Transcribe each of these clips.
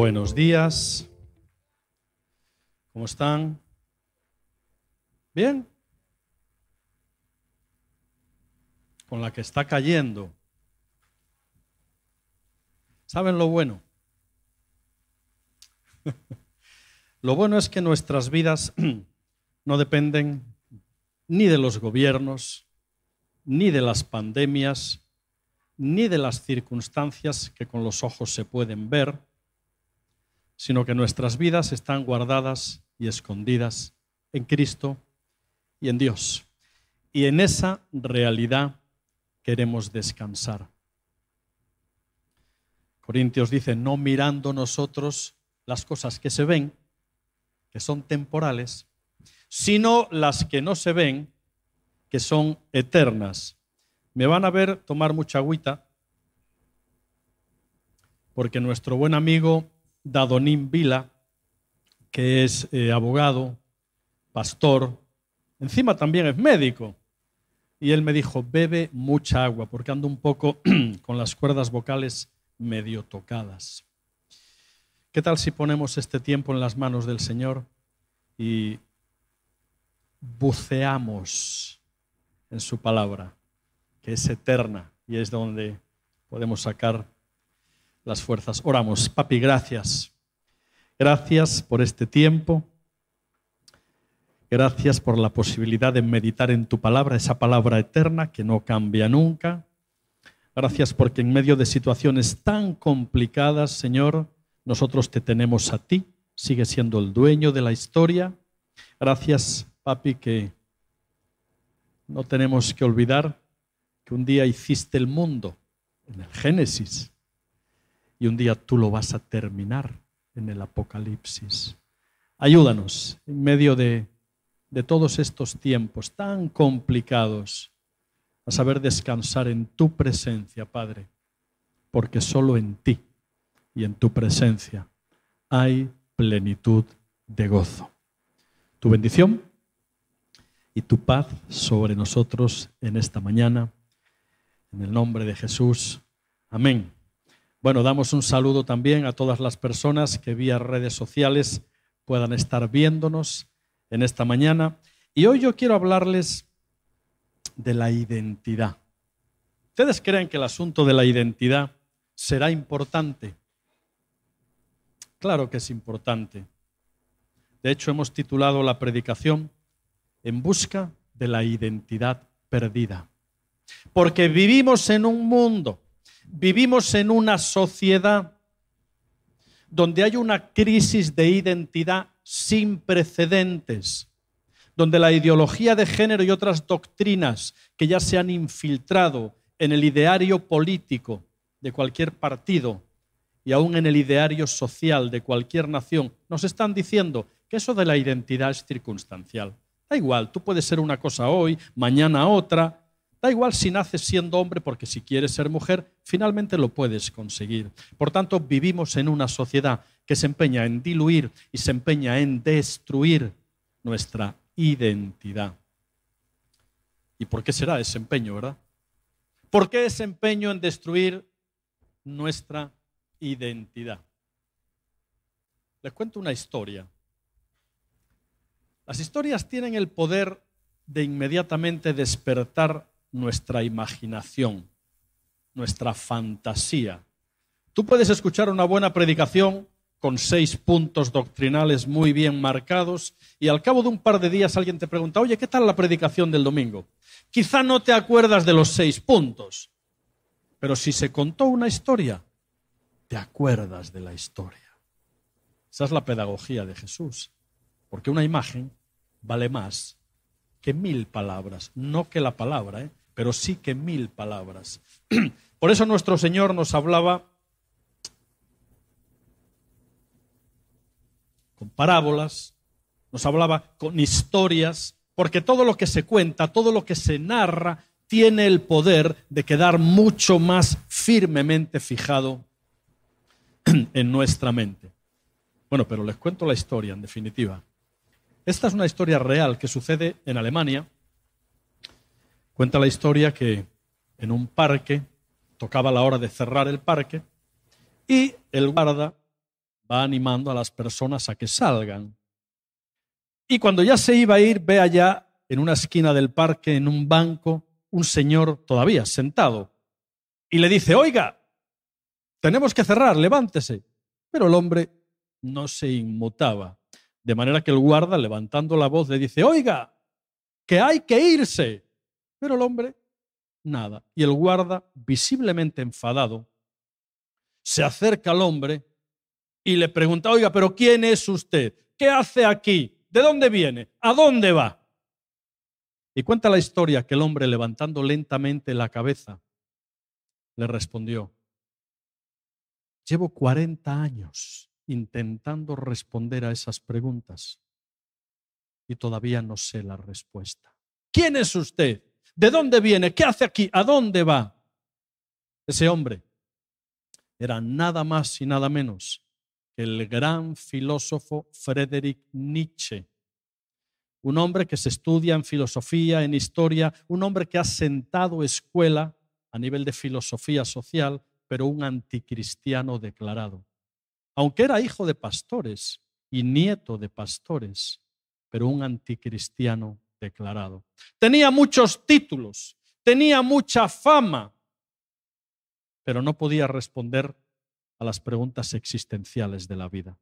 Buenos días. ¿Cómo están? ¿Bien? Con la que está cayendo. ¿Saben lo bueno? lo bueno es que nuestras vidas no dependen ni de los gobiernos, ni de las pandemias, ni de las circunstancias que con los ojos se pueden ver, sino que nuestras vidas están guardadas y escondidas en Cristo y en Dios. Y en esa realidad queremos descansar. Corintios dice, no mirando nosotros las cosas que se ven, que son temporales, sino las que no se ven, que son eternas. Me van a ver tomar mucha agüita, porque nuestro buen amigo Dadonín Vila, que es eh, abogado, pastor, encima también es médico. Y él me dijo, bebe mucha agua, porque ando un poco con las cuerdas vocales medio tocadas. ¿Qué tal si ponemos este tiempo en las manos del Señor y buceamos en su palabra, que es eterna y es donde podemos sacar las fuerzas. Oramos, papi, gracias. Gracias por este tiempo. Gracias por la posibilidad de meditar en tu palabra, esa palabra eterna que no cambia nunca. Gracias porque en medio de situaciones tan complicadas, Señor, nosotros te tenemos a ti. Sigue siendo el dueño de la historia. Gracias, papi, que no tenemos que olvidar que un día hiciste el mundo en el Génesis y un día tú lo vas a terminar en el Apocalipsis. Ayúdanos en medio de, de todos estos tiempos tan complicados a saber descansar en tu presencia, Padre, porque solo en ti y en tu presencia hay plenitud de gozo. Tu bendición y tu paz sobre nosotros en esta mañana. En el nombre de Jesús. Amén. Bueno, damos un saludo también a todas las personas que vía redes sociales puedan estar viéndonos en esta mañana. Y hoy yo quiero hablarles de la identidad. ¿Ustedes creen que el asunto de la identidad será importante? Claro que es importante. De hecho, hemos titulado la predicación En busca de la identidad perdida. Porque vivimos en un mundo Vivimos en una sociedad donde hay una crisis de identidad sin precedentes, donde la ideología de género y otras doctrinas que ya se han infiltrado en el ideario político de cualquier partido y aún en el ideario social de cualquier nación, nos están diciendo que eso de la identidad es circunstancial. Da igual, tú puedes ser una cosa hoy, mañana otra, Da igual si naces siendo hombre, porque si quieres ser mujer, finalmente lo puedes conseguir. Por tanto, vivimos en una sociedad que se empeña en diluir y se empeña en destruir nuestra identidad. ¿Y por qué será ese empeño, verdad? ¿Por qué ese empeño en destruir nuestra identidad? Les cuento una historia. Las historias tienen el poder de inmediatamente despertar nuestra imaginación, nuestra fantasía. Tú puedes escuchar una buena predicación con seis puntos doctrinales muy bien marcados y al cabo de un par de días alguien te pregunta, oye, ¿qué tal la predicación del domingo? Quizá no te acuerdas de los seis puntos, pero si se contó una historia, te acuerdas de la historia. Esa es la pedagogía de Jesús, porque una imagen vale más que mil palabras, no que la palabra, ¿eh? Pero sí que mil palabras. Por eso nuestro Señor nos hablaba con parábolas, nos hablaba con historias, porque todo lo que se cuenta, todo lo que se narra, tiene el poder de quedar mucho más firmemente fijado en nuestra mente. Bueno, pero les cuento la historia, en definitiva. Esta es una historia real que sucede en Alemania Cuenta la historia que en un parque tocaba la hora de cerrar el parque y el guarda va animando a las personas a que salgan. Y cuando ya se iba a ir, ve allá en una esquina del parque, en un banco, un señor todavía sentado. Y le dice, oiga, tenemos que cerrar, levántese. Pero el hombre no se inmutaba. De manera que el guarda, levantando la voz, le dice, oiga, que hay que irse. Pero el hombre, nada. Y el guarda, visiblemente enfadado, se acerca al hombre y le pregunta, oiga, pero ¿quién es usted? ¿Qué hace aquí? ¿De dónde viene? ¿A dónde va? Y cuenta la historia que el hombre, levantando lentamente la cabeza, le respondió, llevo 40 años intentando responder a esas preguntas y todavía no sé la respuesta. ¿Quién es usted? ¿De dónde viene? ¿Qué hace aquí? ¿A dónde va? Ese hombre era nada más y nada menos que el gran filósofo Friedrich Nietzsche. Un hombre que se estudia en filosofía, en historia, un hombre que ha sentado escuela a nivel de filosofía social, pero un anticristiano declarado. Aunque era hijo de pastores y nieto de pastores, pero un anticristiano declarado. Tenía muchos títulos, tenía mucha fama, pero no podía responder a las preguntas existenciales de la vida.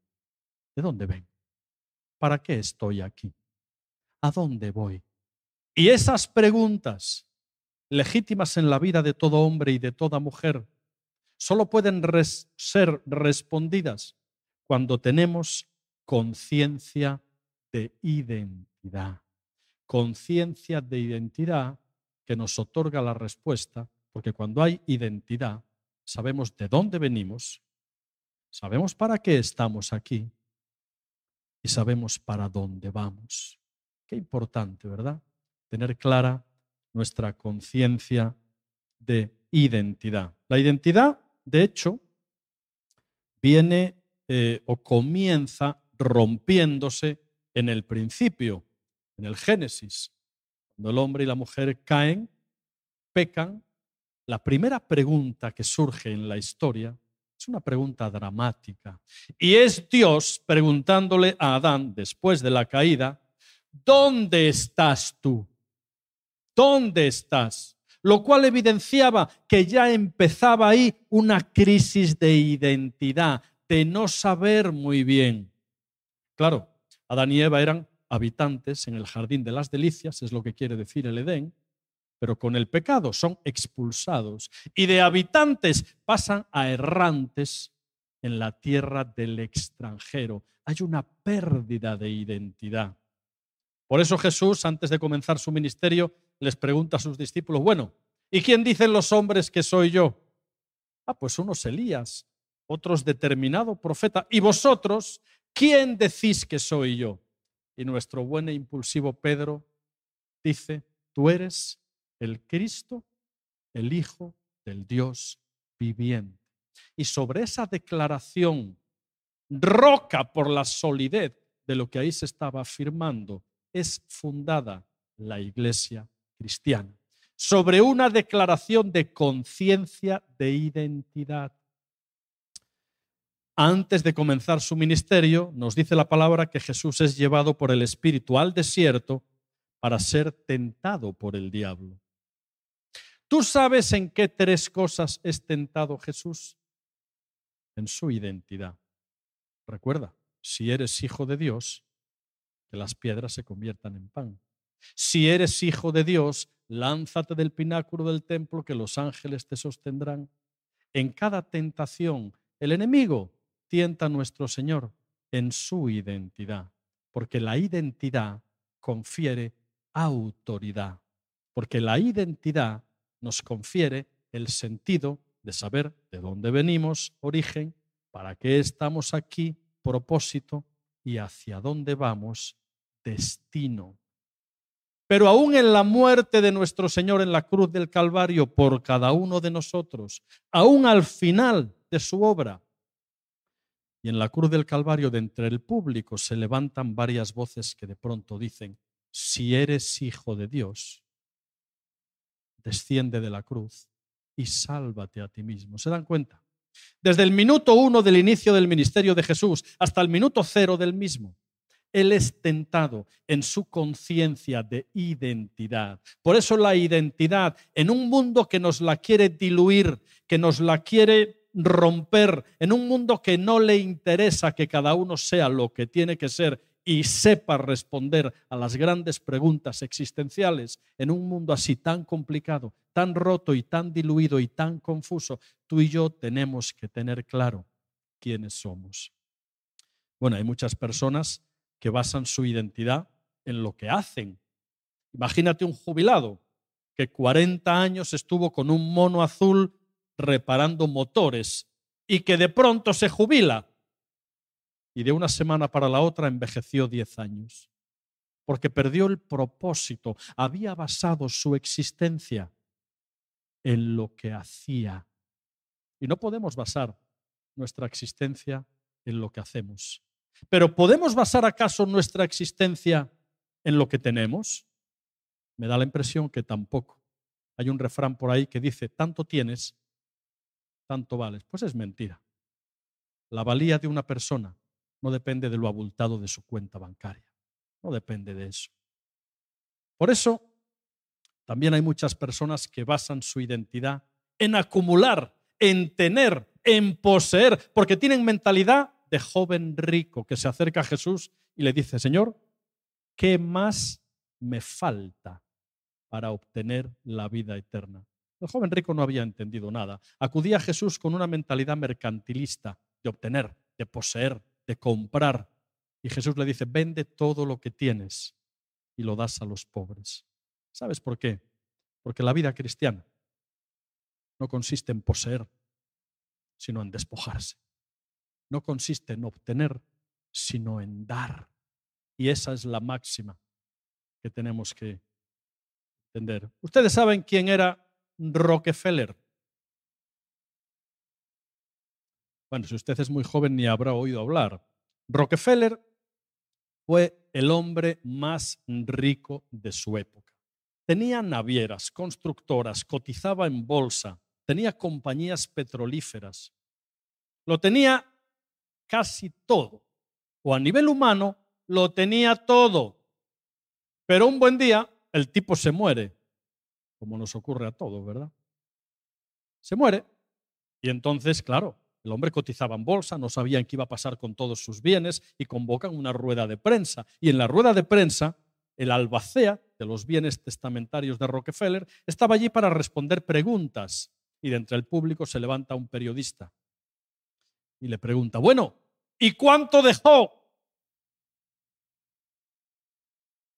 ¿De dónde ven? ¿Para qué estoy aquí? ¿A dónde voy? Y esas preguntas, legítimas en la vida de todo hombre y de toda mujer, solo pueden ser respondidas cuando tenemos conciencia de identidad. Conciencia de identidad que nos otorga la respuesta, porque cuando hay identidad, sabemos de dónde venimos, sabemos para qué estamos aquí y sabemos para dónde vamos. Qué importante, ¿verdad? Tener clara nuestra conciencia de identidad. La identidad, de hecho, viene eh, o comienza rompiéndose en el principio, en el Génesis. Cuando el hombre y la mujer caen, pecan, la primera pregunta que surge en la historia es una pregunta dramática. Y es Dios preguntándole a Adán, después de la caída, ¿dónde estás tú? ¿Dónde estás? Lo cual evidenciaba que ya empezaba ahí una crisis de identidad, de no saber muy bien. Claro, Adán y Eva eran habitantes en el jardín de las delicias, es lo que quiere decir el Edén, pero con el pecado son expulsados y de habitantes pasan a errantes en la tierra del extranjero. Hay una pérdida de identidad. Por eso Jesús, antes de comenzar su ministerio, les pregunta a sus discípulos, bueno, ¿y quién dicen los hombres que soy yo? Ah, pues unos Elías, otros determinado profeta. ¿Y vosotros quién decís que soy yo? Y nuestro buen e impulsivo Pedro dice, tú eres el Cristo, el Hijo del Dios viviente. Y sobre esa declaración, roca por la solidez de lo que ahí se estaba afirmando, es fundada la iglesia cristiana. Sobre una declaración de conciencia de identidad. Antes de comenzar su ministerio, nos dice la palabra que Jesús es llevado por el Espíritu al desierto para ser tentado por el diablo. ¿Tú sabes en qué tres cosas es tentado Jesús? En su identidad. Recuerda, si eres hijo de Dios, que las piedras se conviertan en pan. Si eres hijo de Dios, lánzate del pináculo del templo que los ángeles te sostendrán. En cada tentación, el enemigo tienta nuestro Señor en su identidad, porque la identidad confiere autoridad, porque la identidad nos confiere el sentido de saber de dónde venimos, origen, para qué estamos aquí, propósito y hacia dónde vamos, destino. Pero aún en la muerte de nuestro Señor en la cruz del Calvario por cada uno de nosotros, aún al final de su obra, y en la cruz del Calvario de entre el público se levantan varias voces que de pronto dicen, si eres hijo de Dios, desciende de la cruz y sálvate a ti mismo. ¿Se dan cuenta? Desde el minuto uno del inicio del ministerio de Jesús hasta el minuto cero del mismo. Él es tentado en su conciencia de identidad. Por eso la identidad en un mundo que nos la quiere diluir, que nos la quiere romper, en un mundo que no le interesa que cada uno sea lo que tiene que ser y sepa responder a las grandes preguntas existenciales, en un mundo así tan complicado, tan roto y tan diluido y tan confuso, tú y yo tenemos que tener claro quiénes somos. Bueno, hay muchas personas que basan su identidad en lo que hacen. Imagínate un jubilado que 40 años estuvo con un mono azul reparando motores y que de pronto se jubila y de una semana para la otra envejeció 10 años, porque perdió el propósito, había basado su existencia en lo que hacía. Y no podemos basar nuestra existencia en lo que hacemos. Pero ¿podemos basar acaso nuestra existencia en lo que tenemos? Me da la impresión que tampoco. Hay un refrán por ahí que dice, tanto tienes, tanto vales. Pues es mentira. La valía de una persona no depende de lo abultado de su cuenta bancaria. No depende de eso. Por eso, también hay muchas personas que basan su identidad en acumular, en tener, en poseer, porque tienen mentalidad de joven rico que se acerca a Jesús y le dice, Señor, ¿qué más me falta para obtener la vida eterna? El joven rico no había entendido nada. Acudía a Jesús con una mentalidad mercantilista de obtener, de poseer, de comprar. Y Jesús le dice, vende todo lo que tienes y lo das a los pobres. ¿Sabes por qué? Porque la vida cristiana no consiste en poseer, sino en despojarse no consiste en obtener, sino en dar. Y esa es la máxima que tenemos que entender. Ustedes saben quién era Rockefeller. Bueno, si usted es muy joven ni habrá oído hablar. Rockefeller fue el hombre más rico de su época. Tenía navieras, constructoras, cotizaba en bolsa, tenía compañías petrolíferas. Lo tenía casi todo. O a nivel humano, lo tenía todo. Pero un buen día, el tipo se muere, como nos ocurre a todos, ¿verdad? Se muere. Y entonces, claro, el hombre cotizaba en bolsa, no sabían qué iba a pasar con todos sus bienes y convocan una rueda de prensa. Y en la rueda de prensa, el albacea de los bienes testamentarios de Rockefeller estaba allí para responder preguntas. Y de entre el público se levanta un periodista y le pregunta, bueno, ¿y cuánto dejó?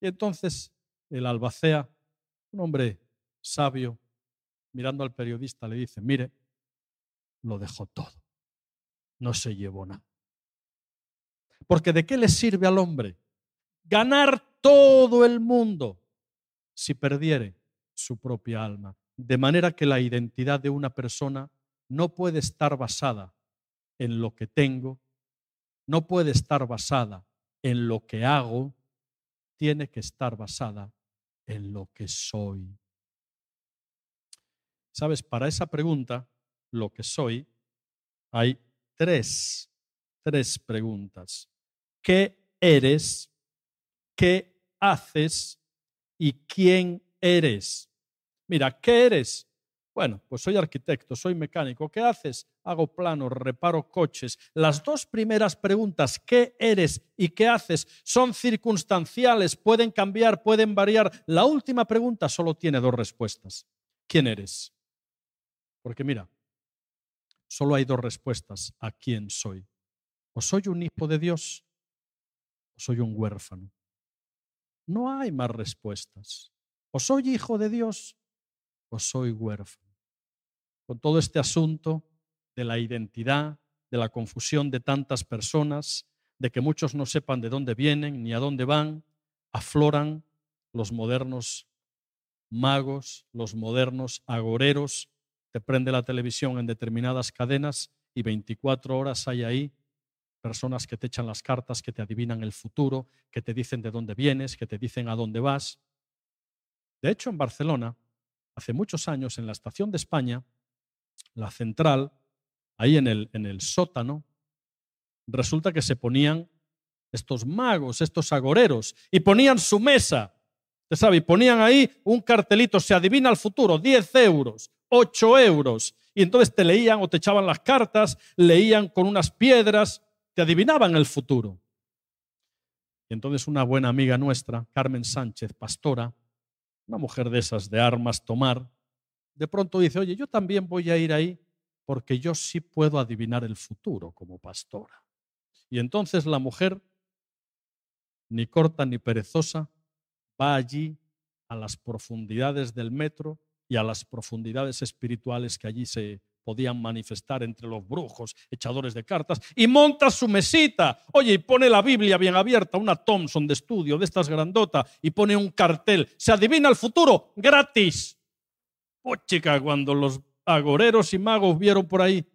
Y entonces el albacea, un hombre sabio, mirando al periodista, le dice, mire, lo dejó todo, no se llevó nada. Porque ¿de qué le sirve al hombre ganar todo el mundo si perdiere su propia alma? De manera que la identidad de una persona no puede estar basada en lo que tengo, no puede estar basada en lo que hago, tiene que estar basada en lo que soy. Sabes, para esa pregunta, lo que soy, hay tres, tres preguntas. ¿Qué eres? ¿Qué haces? ¿Y quién eres? Mira, ¿qué eres? Bueno, pues soy arquitecto, soy mecánico. ¿Qué haces? Hago planos, reparo coches. Las dos primeras preguntas, ¿qué eres y qué haces? Son circunstanciales, pueden cambiar, pueden variar. La última pregunta solo tiene dos respuestas. ¿Quién eres? Porque mira, solo hay dos respuestas a quién soy. O soy un hijo de Dios o soy un huérfano. No hay más respuestas. O soy hijo de Dios o soy huérfano con todo este asunto de la identidad, de la confusión de tantas personas, de que muchos no sepan de dónde vienen ni a dónde van, afloran los modernos magos, los modernos agoreros, te prende la televisión en determinadas cadenas y 24 horas hay ahí personas que te echan las cartas, que te adivinan el futuro, que te dicen de dónde vienes, que te dicen a dónde vas. De hecho, en Barcelona, hace muchos años, en la estación de España, la central, ahí en el, en el sótano, resulta que se ponían estos magos, estos agoreros, y ponían su mesa. Usted sabe, y ponían ahí un cartelito, se adivina el futuro, 10 euros, 8 euros. Y entonces te leían o te echaban las cartas, leían con unas piedras, te adivinaban el futuro. Y entonces una buena amiga nuestra, Carmen Sánchez, pastora, una mujer de esas de armas tomar, de pronto dice, oye, yo también voy a ir ahí porque yo sí puedo adivinar el futuro como pastora. Y entonces la mujer, ni corta ni perezosa, va allí a las profundidades del metro y a las profundidades espirituales que allí se podían manifestar entre los brujos, echadores de cartas, y monta su mesita. Oye, y pone la Biblia bien abierta, una Thompson de estudio, de estas grandota, y pone un cartel. Se adivina el futuro, gratis. Pues chica, cuando los agoreros y magos vieron por ahí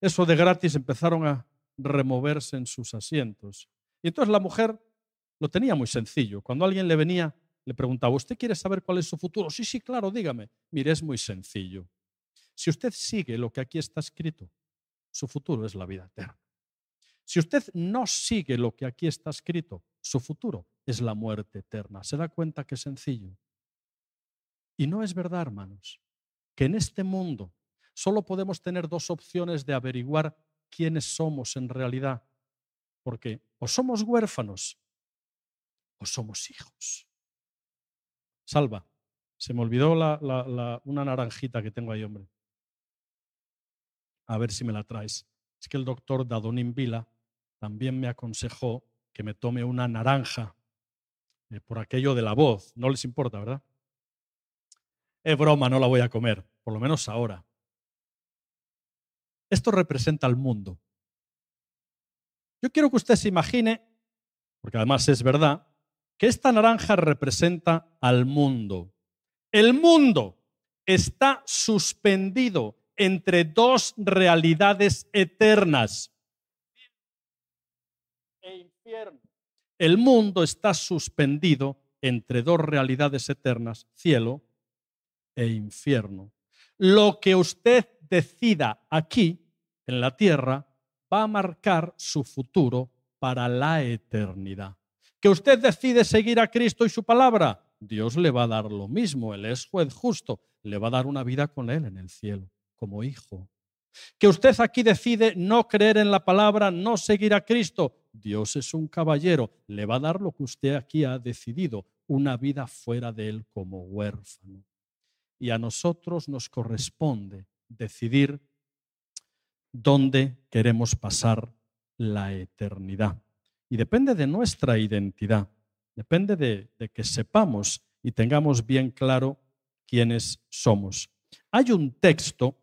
eso de gratis, empezaron a removerse en sus asientos. Y entonces la mujer lo tenía muy sencillo. Cuando alguien le venía, le preguntaba, ¿usted quiere saber cuál es su futuro? Sí, sí, claro, dígame. Mire, es muy sencillo. Si usted sigue lo que aquí está escrito, su futuro es la vida eterna. Si usted no sigue lo que aquí está escrito, su futuro es la muerte eterna. ¿Se da cuenta que es sencillo? Y no es verdad, hermanos, que en este mundo solo podemos tener dos opciones de averiguar quiénes somos en realidad. Porque o somos huérfanos o somos hijos. Salva, se me olvidó una naranjita que tengo ahí, hombre. A ver si me la traes. Es que el doctor Dadonin Vila también me aconsejó que me tome una naranja eh, por aquello de la voz. No les importa, ¿verdad? Es broma, no la voy a comer, por lo menos ahora. Esto representa al mundo. Yo quiero que usted se imagine, porque además es verdad, que esta naranja representa al mundo. El mundo está suspendido entre dos realidades eternas. E infierno. El mundo está suspendido entre dos realidades eternas, cielo e infierno. Lo que usted decida aquí, en la tierra, va a marcar su futuro para la eternidad. Que usted decide seguir a Cristo y su palabra, Dios le va a dar lo mismo, Él es juez justo, le va a dar una vida con Él en el cielo, como hijo. Que usted aquí decide no creer en la palabra, no seguir a Cristo, Dios es un caballero, le va a dar lo que usted aquí ha decidido, una vida fuera de Él como huérfano. Y a nosotros nos corresponde decidir dónde queremos pasar la eternidad. Y depende de nuestra identidad, depende de, que sepamos y tengamos bien claro quiénes somos. Hay un texto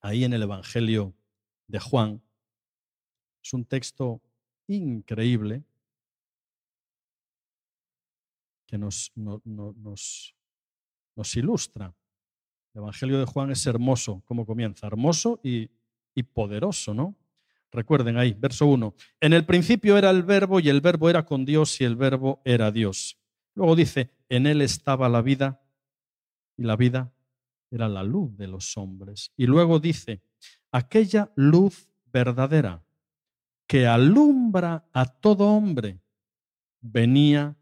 ahí en el Evangelio de Juan, es un texto increíble que nos, ilustra. El Evangelio de Juan es hermoso, como comienza, hermoso y poderoso, ¿no? Recuerden ahí, verso 1. En el principio era el verbo y el verbo era con Dios y el verbo era Dios. Luego dice, en él estaba la vida y la vida era la luz de los hombres. Y luego dice, aquella luz verdadera que alumbra a todo hombre venía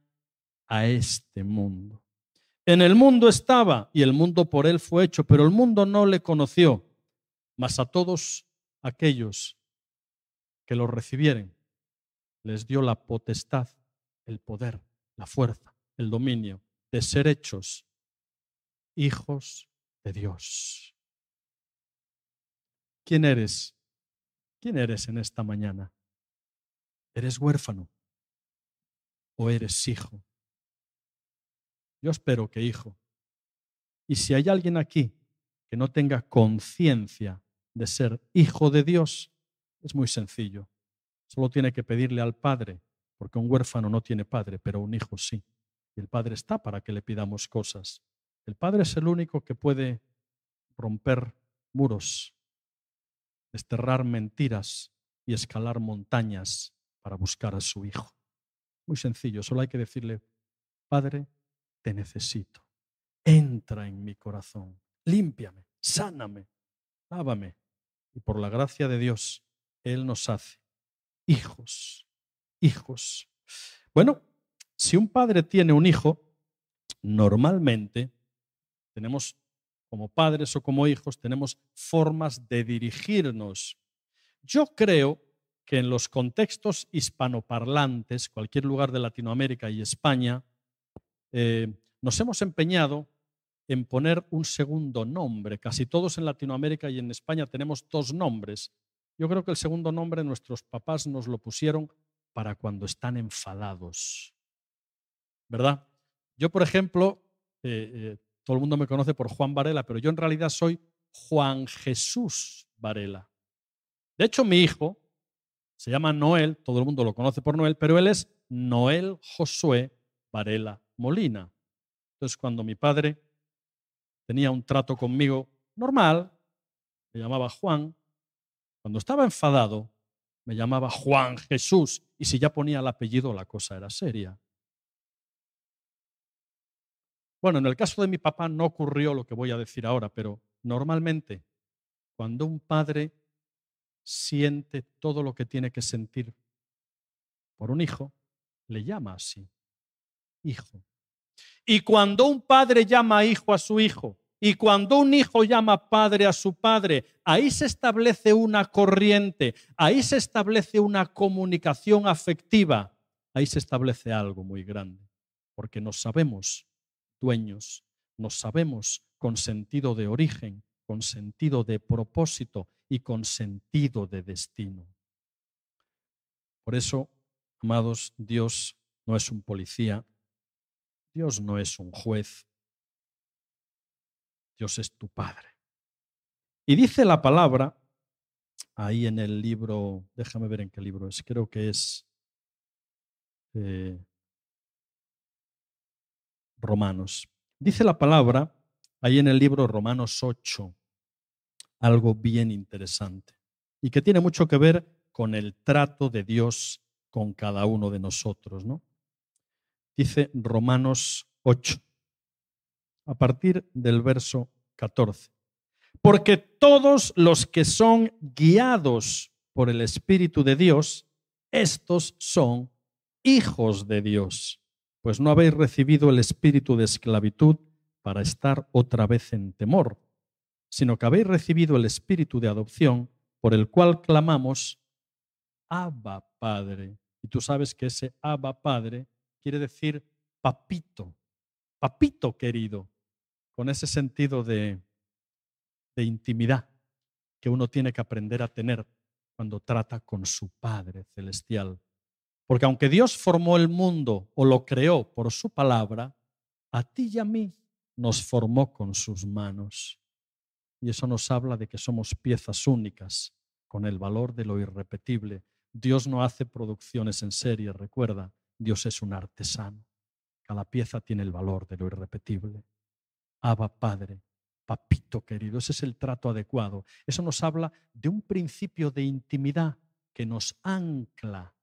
a este mundo. En el mundo estaba y el mundo por él fue hecho, pero el mundo no le conoció mas a todos aquellos que lo recibieren, les dio la potestad, el poder, la fuerza, el dominio de ser hechos hijos de Dios. ¿Quién eres? ¿Quién eres en esta mañana? ¿Eres huérfano o eres hijo? Yo espero que hijo. Y si hay alguien aquí que no tenga conciencia de ser hijo de Dios es muy sencillo. Solo tiene que pedirle al Padre, porque un huérfano no tiene padre, pero un hijo sí. Y el Padre está para que le pidamos cosas. El Padre es el único que puede romper muros, desterrar mentiras y escalar montañas para buscar a su hijo. Muy sencillo, solo hay que decirle, Padre, te necesito. Entra en mi corazón, límpiame, sáname, lávame, y por la gracia de Dios, Él nos hace hijos, hijos. Bueno, si un padre tiene un hijo, normalmente tenemos como padres o como hijos, tenemos formas de dirigirnos. Yo creo que en los contextos hispanoparlantes, cualquier lugar de Latinoamérica y España, eh, nos hemos empeñado en poner un segundo nombre. Casi todos en Latinoamérica y en España tenemos dos nombres. Yo creo que el segundo nombre nuestros papás nos lo pusieron para cuando están enfadados. ¿Verdad? Yo, por ejemplo, eh, eh, todo el mundo me conoce por Juan Varela, pero yo en realidad soy Juan Jesús Varela. De hecho, mi hijo se llama Noel, todo el mundo lo conoce por Noel, pero él es Noel Josué Varela Molina. Entonces, cuando mi padre tenía un trato conmigo normal, me llamaba Juan. Cuando estaba enfadado, me llamaba Juan Jesús. Y si ya ponía el apellido, la cosa era seria. Bueno, en el caso de mi papá no ocurrió lo que voy a decir ahora, pero normalmente cuando un padre siente todo lo que tiene que sentir por un hijo, le llama así, hijo. Y cuando un padre llama hijo a su hijo, y cuando un hijo llama padre a su padre, ahí se establece una corriente, ahí se establece una comunicación afectiva, ahí se establece algo muy grande, porque nos sabemos dueños, nos sabemos con sentido de origen, con sentido de propósito y con sentido de destino. Por eso, amados, Dios no es un policía, Dios no es un juez, Dios es tu Padre. Y dice la palabra ahí en el libro, déjame ver en qué libro es, creo que es eh, Romanos. Dice la palabra ahí en el libro Romanos 8 algo bien interesante y que tiene mucho que ver con el trato de Dios con cada uno de nosotros, ¿no? Dice Romanos 8 a partir del verso 14. Porque todos los que son guiados por el Espíritu de Dios, estos son hijos de Dios pues no habéis recibido el espíritu de esclavitud para estar otra vez en temor, sino que habéis recibido el espíritu de adopción por el cual clamamos, Abba Padre. Y tú sabes que ese Abba Padre quiere decir papito, papito querido, con ese sentido de, intimidad que uno tiene que aprender a tener cuando trata con su Padre celestial. Porque aunque Dios formó el mundo o lo creó por su palabra, a ti y a mí nos formó con sus manos. Y eso nos habla de que somos piezas únicas, con el valor de lo irrepetible. Dios no hace producciones en serie, recuerda, Dios es un artesano. Cada pieza tiene el valor de lo irrepetible. Abba Padre, papito querido, ese es el trato adecuado. Eso nos habla de un principio de intimidad que nos ancla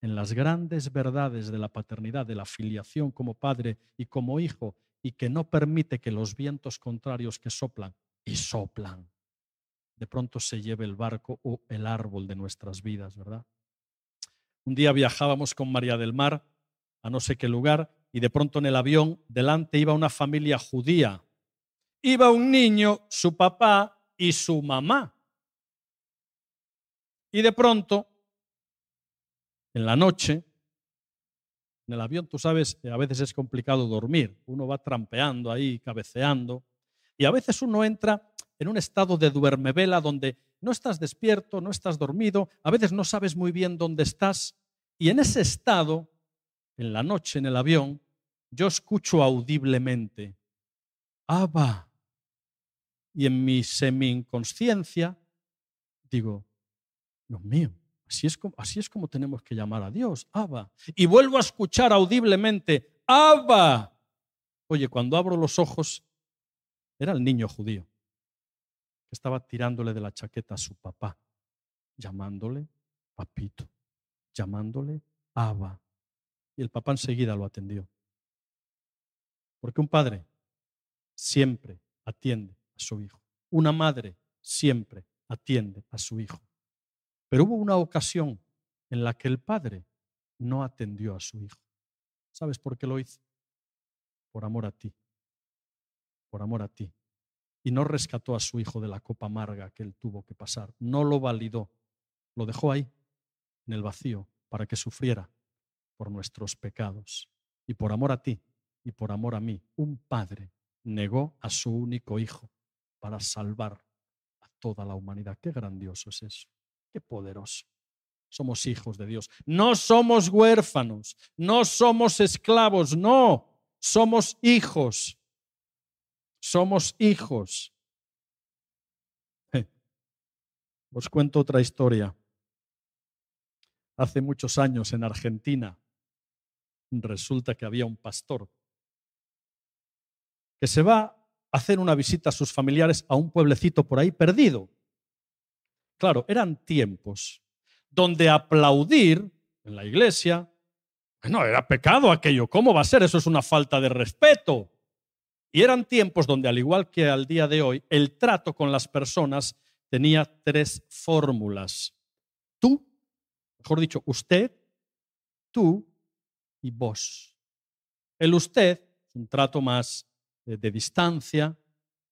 en las grandes verdades de la paternidad, de la filiación como padre y como hijo, y que no permite que los vientos contrarios que soplan y soplan, de pronto se lleve el barco o el árbol de nuestras vidas, ¿verdad? Un día viajábamos con María del Mar a no sé qué lugar y de pronto en el avión delante iba una familia judía. Iba un niño, su papá y su mamá. Y de pronto en la noche, en el avión, tú sabes, a veces es complicado dormir. Uno va trampeando ahí, cabeceando. Y a veces uno entra en un estado de duermevela donde no estás despierto, no estás dormido, a veces no sabes muy bien dónde estás. Y en ese estado, en la noche, en el avión, yo escucho audiblemente, Abba. Y en mi semi-inconsciencia digo, Dios mío, Así es, como, así es como tenemos que llamar a Dios, Abba. Y vuelvo a escuchar audiblemente, Abba. Oye, cuando abro los ojos, era el niño judío que estaba tirándole de la chaqueta a su papá, llamándole papito, llamándole Abba. Y el papá enseguida lo atendió. Porque un padre siempre atiende a su hijo. Una madre siempre atiende a su hijo. Pero hubo una ocasión en la que el padre no atendió a su hijo. ¿Sabes por qué lo hizo? Por amor a ti. Por amor a ti. Y no rescató a su hijo de la copa amarga que él tuvo que pasar. No lo validó. Lo dejó ahí, en el vacío, para que sufriera por nuestros pecados. Y por amor a ti y por amor a mí, un padre negó a su único hijo para salvar a toda la humanidad. Qué grandioso es eso. Qué poderoso somos hijos de Dios. No somos huérfanos, no somos esclavos, no, somos hijos. Somos hijos. Os cuento otra historia. Hace muchos años en Argentina resulta que había un pastor que se va a hacer una visita a sus familiares a un pueblecito por ahí perdido. Claro, eran tiempos donde aplaudir en la iglesia, no, era pecado aquello, ¿cómo va a ser? Eso es una falta de respeto. Y eran tiempos donde, al igual que al día de hoy, el trato con las personas tenía tres fórmulas. Tú, mejor dicho, usted, tú y vos. El usted un trato más de, de distancia,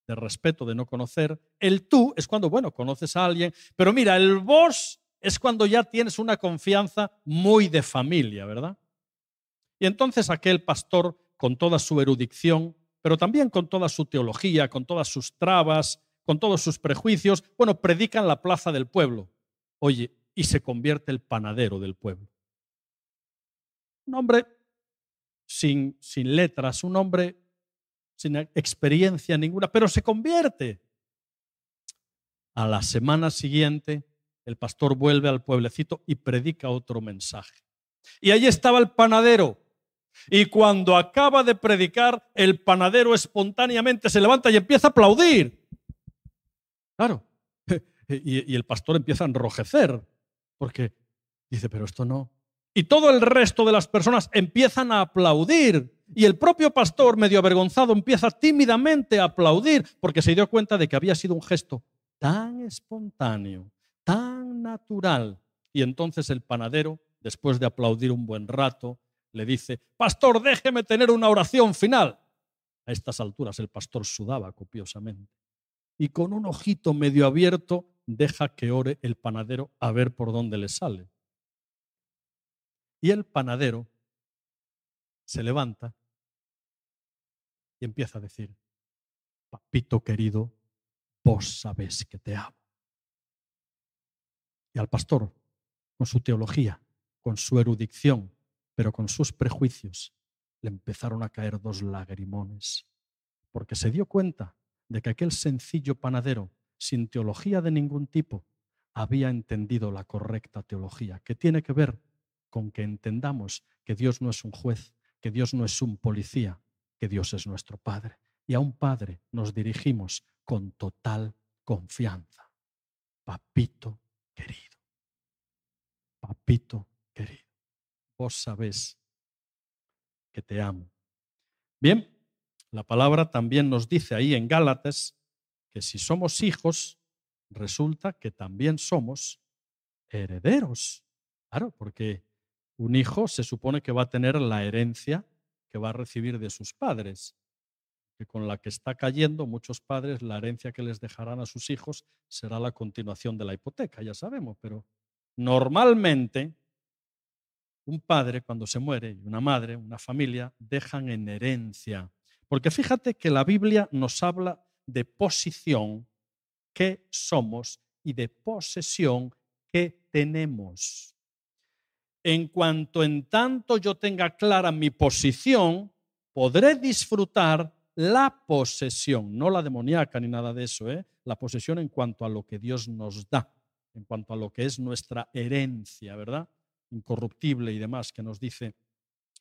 de respeto, de no conocer. El tú es cuando, bueno, conoces a alguien, pero mira, el vos es cuando ya tienes una confianza muy de familia, ¿verdad? Y entonces aquel pastor, con toda su erudición, pero también con toda su teología, con todas sus trabas, con todos sus prejuicios, bueno, predica en la plaza del pueblo. Oye, y se convierte el panadero del pueblo. Un hombre sin, sin letras, un hombre sin experiencia ninguna, pero se convierte. A la semana siguiente, el pastor vuelve al pueblecito y predica otro mensaje. Y allí estaba el panadero. Y cuando acaba de predicar, el panadero espontáneamente se levanta y empieza a aplaudir. Claro. Y, el pastor empieza a enrojecer, porque dice, pero esto no. Y todo el resto de las personas empiezan a aplaudir. Y el propio pastor, medio avergonzado, empieza tímidamente a aplaudir, porque se dio cuenta de que había sido un gesto tan espontáneo, tan natural. Y entonces el panadero, después de aplaudir un buen rato, le dice, Pastor, déjeme tener una oración final. A estas alturas el pastor sudaba copiosamente. Y con un ojito medio abierto deja que ore el panadero a ver por dónde le sale. Y el panadero se levanta y empieza a decir, Papito querido, vos sabés que te amo y al pastor, con su teología, con su erudición, pero con sus prejuicios, le empezaron a caer dos lagrimones, porque se dio cuenta de que aquel sencillo panadero, sin teología de ningún tipo, había entendido la correcta teología, que tiene que ver con que entendamos que Dios no es un juez, que Dios no es un policía, que Dios es nuestro Padre. Y a un Padre nos dirigimos con total confianza. Papito querido. Papito querido. Vos sabés que te amo. Bien, la palabra también nos dice ahí en Gálatas que si somos hijos, resulta que también somos herederos. Claro, porque un hijo se supone que va a tener la herencia que va a recibir de sus padres que con la que está cayendo muchos padres, la herencia que les dejarán a sus hijos será la continuación de la hipoteca, ya sabemos, pero normalmente un padre cuando se muere y una madre, una familia, dejan en herencia. Porque fíjate que la Biblia nos habla de posición que somos y de posesión que tenemos. En cuanto en tanto yo tenga clara mi posición, podré disfrutar la posesión, no la demoníaca ni nada de eso, ¿eh? la posesión en cuanto a lo que Dios nos da, en cuanto a lo que es nuestra herencia, ¿verdad? Incorruptible y demás que nos dice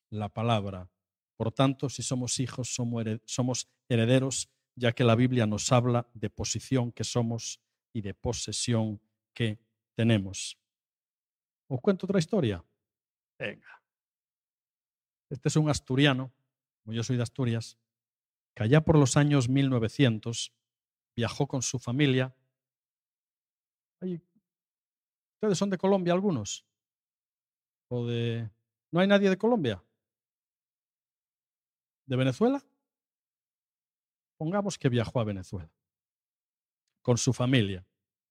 la palabra. Por tanto, si somos hijos, somos herederos, ya que la Biblia nos habla de posición que somos y de posesión que tenemos. ¿Os cuento otra historia? Venga. Este es un asturiano, como yo soy de Asturias, que allá por los años 1900 viajó con su familia ¿Ustedes son de Colombia algunos? ¿O de... ¿No hay nadie de Colombia? ¿De Venezuela? Pongamos que viajó a Venezuela con su familia,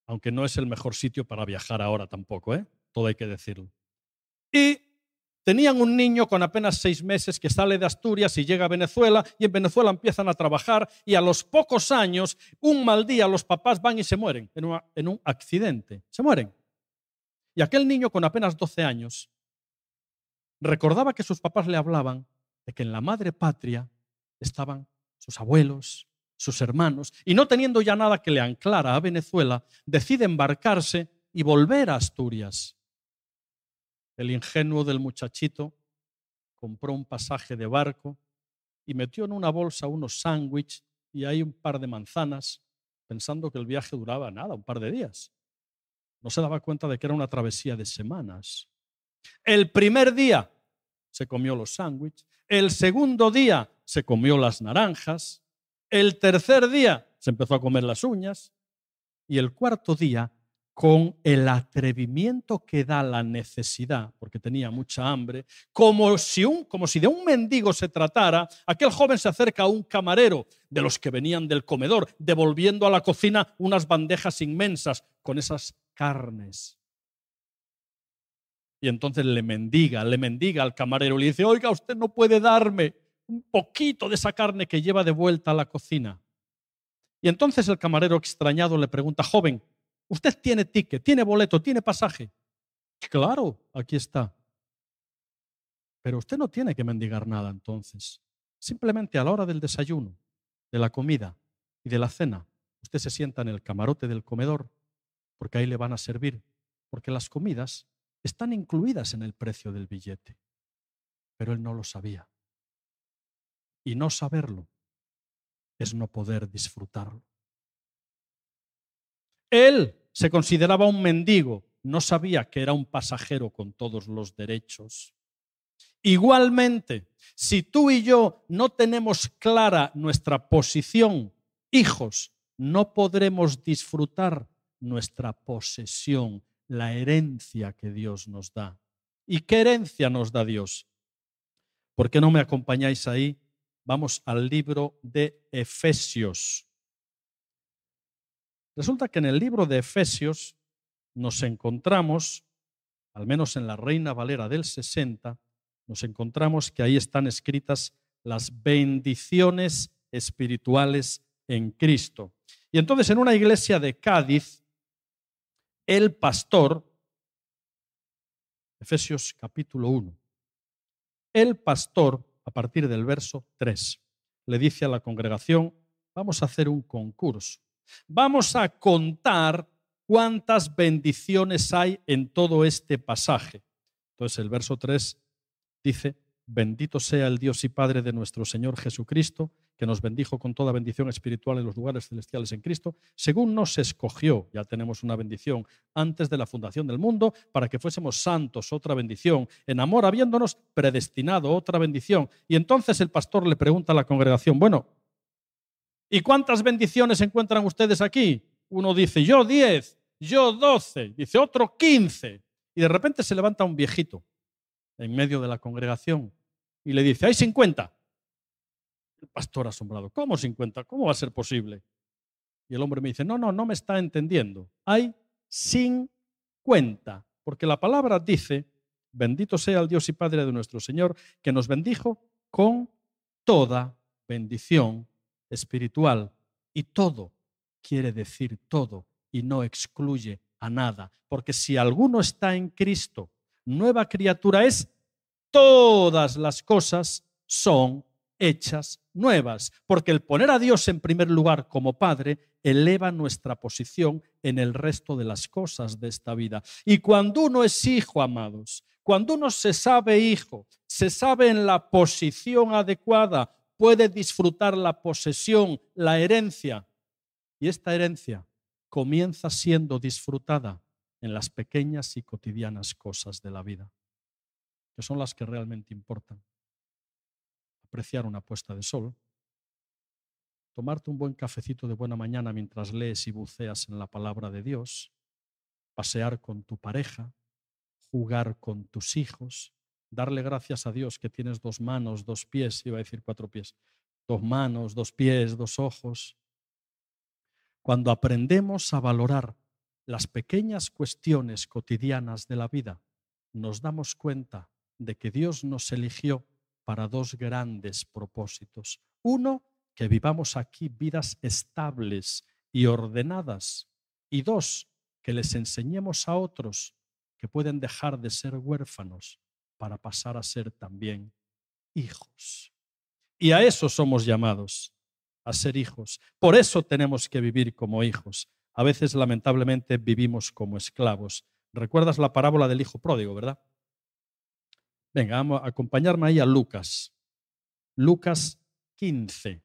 aunque no es el mejor sitio para viajar ahora tampoco, ¿eh? todo hay que decirlo. Y tenían un niño con apenas seis meses que sale de Asturias y llega a Venezuela y en Venezuela empiezan a trabajar y a los pocos años, un mal día, los papás van y se mueren en, en un accidente, se mueren. Y aquel niño con apenas 12 años recordaba que sus papás le hablaban de que en la madre patria estaban sus abuelos, sus hermanos, y no teniendo ya nada que le anclara a Venezuela, decide embarcarse y volver a Asturias. El ingenuo del muchachito compró un pasaje de barco y metió en una bolsa unos sándwiches y ahí un par de manzanas, pensando que el viaje duraba nada, un par de días. No se daba cuenta de que era una travesía de semanas. El primer día se comió los sándwiches, el segundo día se comió las naranjas, el tercer día se empezó a comer las uñas y el cuarto día, con el atrevimiento que da la necesidad, porque tenía mucha hambre, como si, un, como si de un mendigo se tratara, aquel joven se acerca a un camarero de los que venían del comedor, devolviendo a la cocina unas bandejas inmensas con esas carnes. Y entonces le mendiga, le mendiga al camarero, le dice, oiga, usted no puede darme un poquito de esa carne que lleva de vuelta a la cocina. Y entonces el camarero extrañado le pregunta, joven, ¿usted tiene ticket, tiene boleto, tiene pasaje? Claro, aquí está. Pero usted no tiene que mendigar nada entonces. Simplemente a la hora del desayuno, de la comida y de la cena, usted se sienta en el camarote del comedor, porque ahí le van a servir, porque las comidas están incluidas en el precio del billete. Pero él no lo sabía. Y no saberlo es no poder disfrutarlo. Él se consideraba un mendigo, no sabía que era un pasajero con todos los derechos. Igualmente, si tú y yo no tenemos clara nuestra posición, hijos, no podremos disfrutar nuestra posesión, la herencia que Dios nos da. ¿Y qué herencia nos da Dios? ¿Por qué no me acompañáis ahí Vamos al libro de Efesios. Resulta que en el libro de Efesios nos encontramos, al menos en la Reina Valera del 60, nos encontramos que ahí están escritas las bendiciones espirituales en Cristo. Y entonces en una iglesia de Cádiz, el pastor, Efesios capítulo 1, el pastor a partir del verso 3. Le dice a la congregación, vamos a hacer un concurso. Vamos a contar cuántas bendiciones hay en todo este pasaje. Entonces el verso 3 dice, bendito sea el Dios y Padre de nuestro Señor Jesucristo, que nos bendijo con toda bendición espiritual en los lugares celestiales en Cristo, según nos escogió, ya tenemos una bendición, antes de la fundación del mundo, para que fuésemos santos, otra bendición, en amor habiéndonos predestinado, otra bendición. Y entonces el pastor le pregunta a la congregación, bueno, ¿y cuántas bendiciones encuentran ustedes aquí? Uno dice, yo diez, yo doce, dice otro quince. Y de repente se levanta un viejito en medio de la congregación y le dice, hay cincuenta. El pastor asombrado, ¿cómo 50? ¿Cómo va a ser posible? Y el hombre me dice, no, no, no me está entendiendo. Hay 50, porque la palabra dice, bendito sea el Dios y Padre de nuestro Señor, que nos bendijo con toda bendición espiritual. Y todo quiere decir todo y no excluye a nada, porque si alguno está en Cristo, nueva criatura es, todas las cosas son hechas nuevas, porque el poner a Dios en primer lugar como Padre eleva nuestra posición en el resto de las cosas de esta vida. Y cuando uno es hijo, amados, cuando uno se sabe hijo, se sabe en la posición adecuada, puede disfrutar la posesión, la herencia. Y esta herencia comienza siendo disfrutada en las pequeñas y cotidianas cosas de la vida, que son las que realmente importan. Apreciar una puesta de sol, tomarte un buen cafecito de buena mañana mientras lees y buceas en la palabra de Dios, pasear con tu pareja, jugar con tus hijos, darle gracias a Dios que tienes dos manos, dos pies, iba a decir cuatro pies, dos manos, dos pies, dos ojos. Cuando aprendemos a valorar las pequeñas cuestiones cotidianas de la vida, nos damos cuenta de que Dios nos eligió para dos grandes propósitos. Uno, que vivamos aquí vidas estables y ordenadas. Y dos, que les enseñemos a otros que pueden dejar de ser huérfanos para pasar a ser también hijos. Y a eso somos llamados, a ser hijos. Por eso tenemos que vivir como hijos. A veces, lamentablemente, vivimos como esclavos. ¿Recuerdas la parábola del hijo pródigo, verdad? Venga, vamos a acompañarme ahí a Lucas. Lucas 15.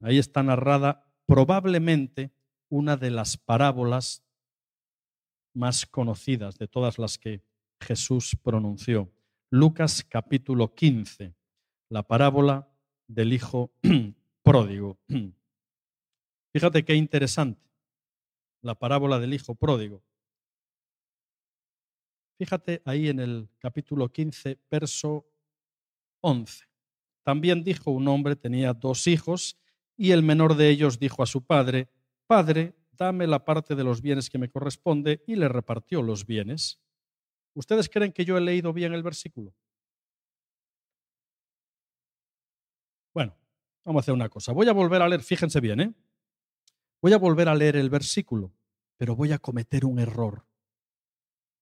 Ahí está narrada probablemente una de las parábolas más conocidas de todas las que Jesús pronunció. Lucas capítulo 15, la parábola del hijo pródigo. Fíjate qué interesante, la parábola del hijo pródigo. Fíjate ahí en el capítulo 15, verso 11. También dijo un hombre, tenía dos hijos, y el menor de ellos dijo a su padre, Padre, dame la parte de los bienes que me corresponde, y le repartió los bienes. ¿Ustedes creen que yo he leído bien el versículo? Bueno, vamos a hacer una cosa. Voy a volver a leer, fíjense bien, ¿eh? Voy a volver a leer el versículo, pero voy a cometer un error.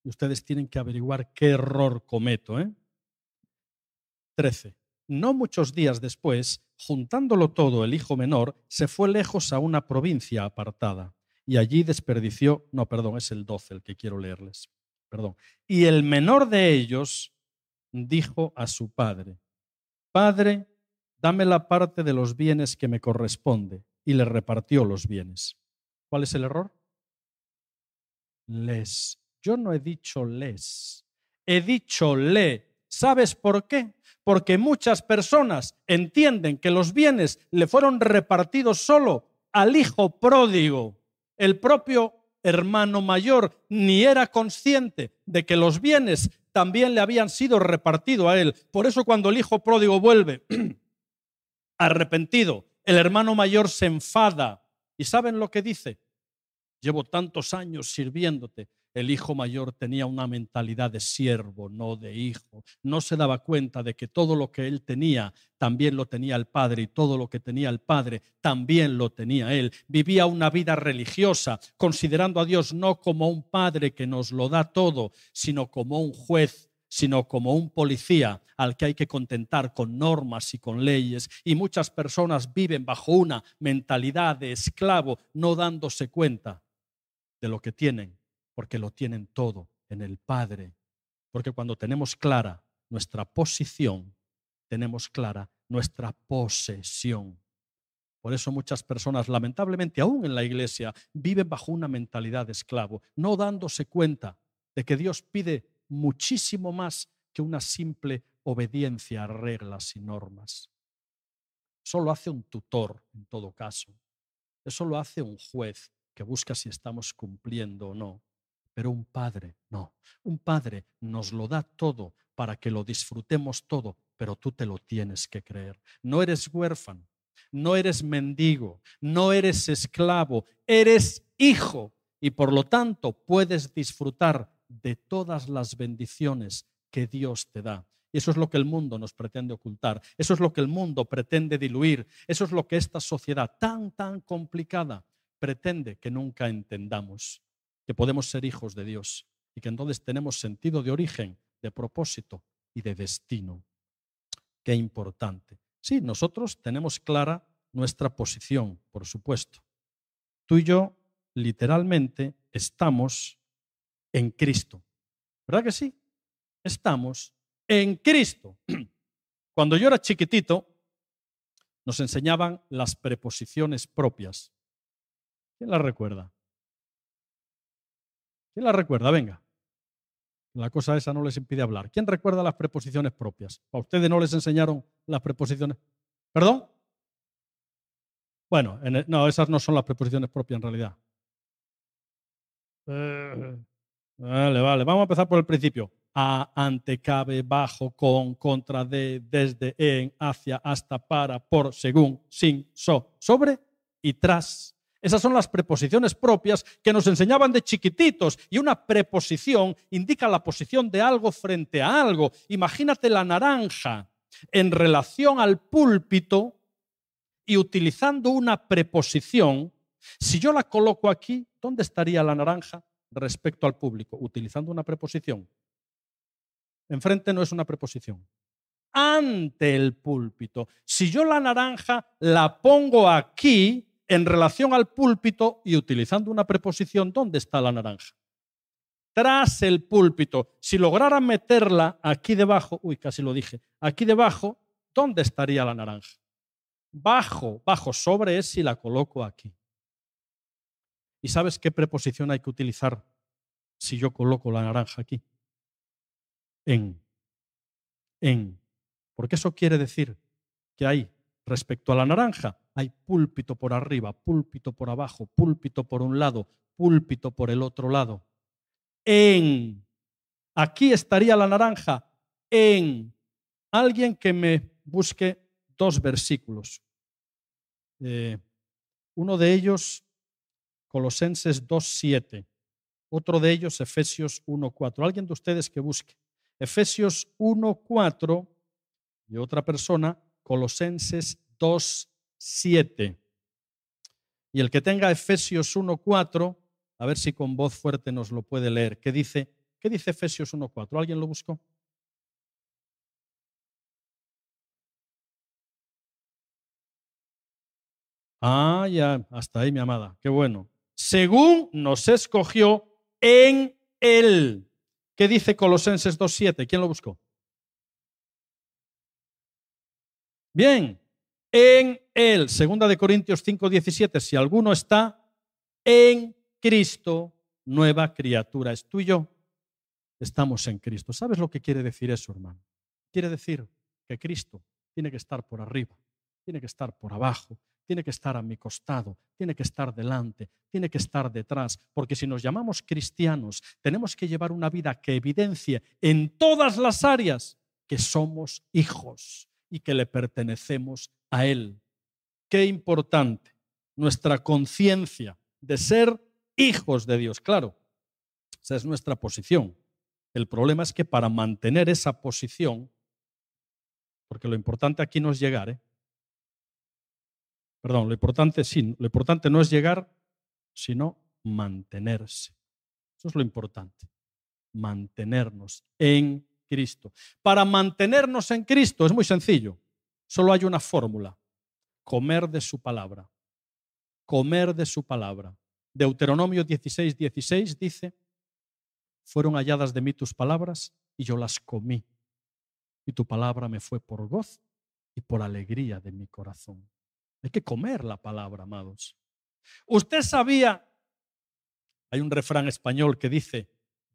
Y ustedes tienen que averiguar qué error cometo, ¿eh? 13. No muchos días después, juntándolo todo, el hijo menor se fue lejos a una provincia apartada y allí desperdició, no, perdón, es el 12 el que quiero leerles Y el menor de ellos dijo a su padre, Padre, dame la parte de los bienes que me corresponde. Y le repartió los bienes. ¿Cuál es el error? Les. Yo no he dicho les. He dicho le. ¿Sabes por qué? Porque muchas personas entienden que los bienes le fueron repartidos solo al hijo pródigo. El propio hermano mayor ni era consciente de que los bienes también le habían sido repartidos a él. Por eso cuando el hijo pródigo vuelve arrepentido, el hermano mayor se enfada. ¿Y saben lo que dice? Llevo tantos años sirviéndote el hijo mayor tenía una mentalidad de siervo, no de hijo. No se daba cuenta de que todo lo que él tenía también lo tenía el padre y todo lo que tenía el padre también lo tenía él. Vivía una vida religiosa, considerando a Dios no como un padre que nos lo da todo, sino como un juez sino como un policía al que hay que contentar con normas y con leyes. Y muchas personas viven bajo una mentalidad de esclavo, no dándose cuenta de lo que tienen porque lo tienen todo en el Padre. Porque cuando tenemos clara nuestra posición, tenemos clara nuestra posesión. Por eso muchas personas, lamentablemente aún en la iglesia, viven bajo una mentalidad de esclavo, no dándose cuenta de que Dios pide muchísimo más que una simple obediencia a reglas y normas. Eso lo hace un tutor, en todo caso. Eso lo hace un juez que busca si estamos cumpliendo o no. Pero un padre, no. Un padre nos lo da todo para que lo disfrutemos todo, pero tú te lo tienes que creer. No eres huérfano, no eres mendigo, no eres esclavo, eres hijo y por lo tanto puedes disfrutar de todas las bendiciones que Dios te da. Y eso es lo que el mundo nos pretende ocultar, eso es lo que el mundo pretende diluir, eso es lo que esta sociedad tan, tan complicada pretende que nunca entendamos que podemos ser hijos de Dios y que entonces tenemos sentido de origen, de propósito y de destino. Qué importante. Sí, nosotros tenemos clara nuestra posición, por supuesto. Tú y yo literalmente estamos en Cristo. ¿Verdad que sí? Estamos en Cristo. Cuando yo era chiquitito, nos enseñaban las preposiciones propias. ¿Quién las recuerda? ¿Quién la recuerda? Venga. La cosa esa no les impide hablar. ¿Quién recuerda las preposiciones propias? ¿A ustedes no les enseñaron las preposiciones? ¿Perdón? Bueno, no, esas no son las preposiciones propias en realidad. Eh, vale, vale. Vamos a empezar por el principio. A, ante, cabe, bajo, con, contra, de, desde, en, hacia, hasta, para, por, según, sin, so, sobre y tras. Esas son las preposiciones propias que nos enseñaban de chiquititos. Y una preposición indica la posición de algo frente a algo. Imagínate la naranja en relación al púlpito y utilizando una preposición. Si yo la coloco aquí, ¿dónde estaría la naranja respecto al público? Utilizando una preposición. Enfrente no es una preposición. Ante el púlpito. Si yo la naranja la pongo aquí, en relación al púlpito y utilizando una preposición, ¿dónde está la naranja? Tras el púlpito. Si lograra meterla aquí debajo, uy, casi lo dije, aquí debajo, ¿dónde estaría la naranja? Bajo, bajo, sobre es si la coloco aquí. ¿Y sabes qué preposición hay que utilizar si yo coloco la naranja aquí? En. En. Porque eso quiere decir que hay respecto a la naranja hay púlpito por arriba, púlpito por abajo, púlpito por un lado, púlpito por el otro lado. En, aquí estaría la naranja, en alguien que me busque dos versículos. Eh, uno de ellos, Colosenses 2.7. Otro de ellos, Efesios 1.4. Alguien de ustedes que busque. Efesios 1.4 y otra persona, Colosenses 2, 7. Y el que tenga Efesios 1.4, a ver si con voz fuerte nos lo puede leer. ¿Qué dice? ¿Qué dice Efesios 1.4? ¿Alguien lo buscó? Ah, ya, hasta ahí, mi amada. Qué bueno. Según nos escogió en Él. ¿Qué dice Colosenses 2.7? ¿Quién lo buscó? Bien, en Él. Segunda de Corintios 5:17, si alguno está en Cristo, nueva criatura es tú y yo. Estamos en Cristo. ¿Sabes lo que quiere decir eso, hermano? Quiere decir que Cristo tiene que estar por arriba, tiene que estar por abajo, tiene que estar a mi costado, tiene que estar delante, tiene que estar detrás, porque si nos llamamos cristianos, tenemos que llevar una vida que evidencie en todas las áreas que somos hijos y que le pertenecemos a Él. Qué importante nuestra conciencia de ser hijos de Dios. Claro, esa es nuestra posición. El problema es que para mantener esa posición, porque lo importante aquí no es llegar, ¿eh? perdón, lo importante sí, lo importante no es llegar, sino mantenerse. Eso es lo importante, mantenernos en Cristo. Para mantenernos en Cristo es muy sencillo. Solo hay una fórmula. Comer de su palabra. Comer de su palabra. Deuteronomio 16, 16 dice, fueron halladas de mí tus palabras y yo las comí. Y tu palabra me fue por gozo y por alegría de mi corazón. Hay que comer la palabra, amados. Usted sabía, hay un refrán español que dice,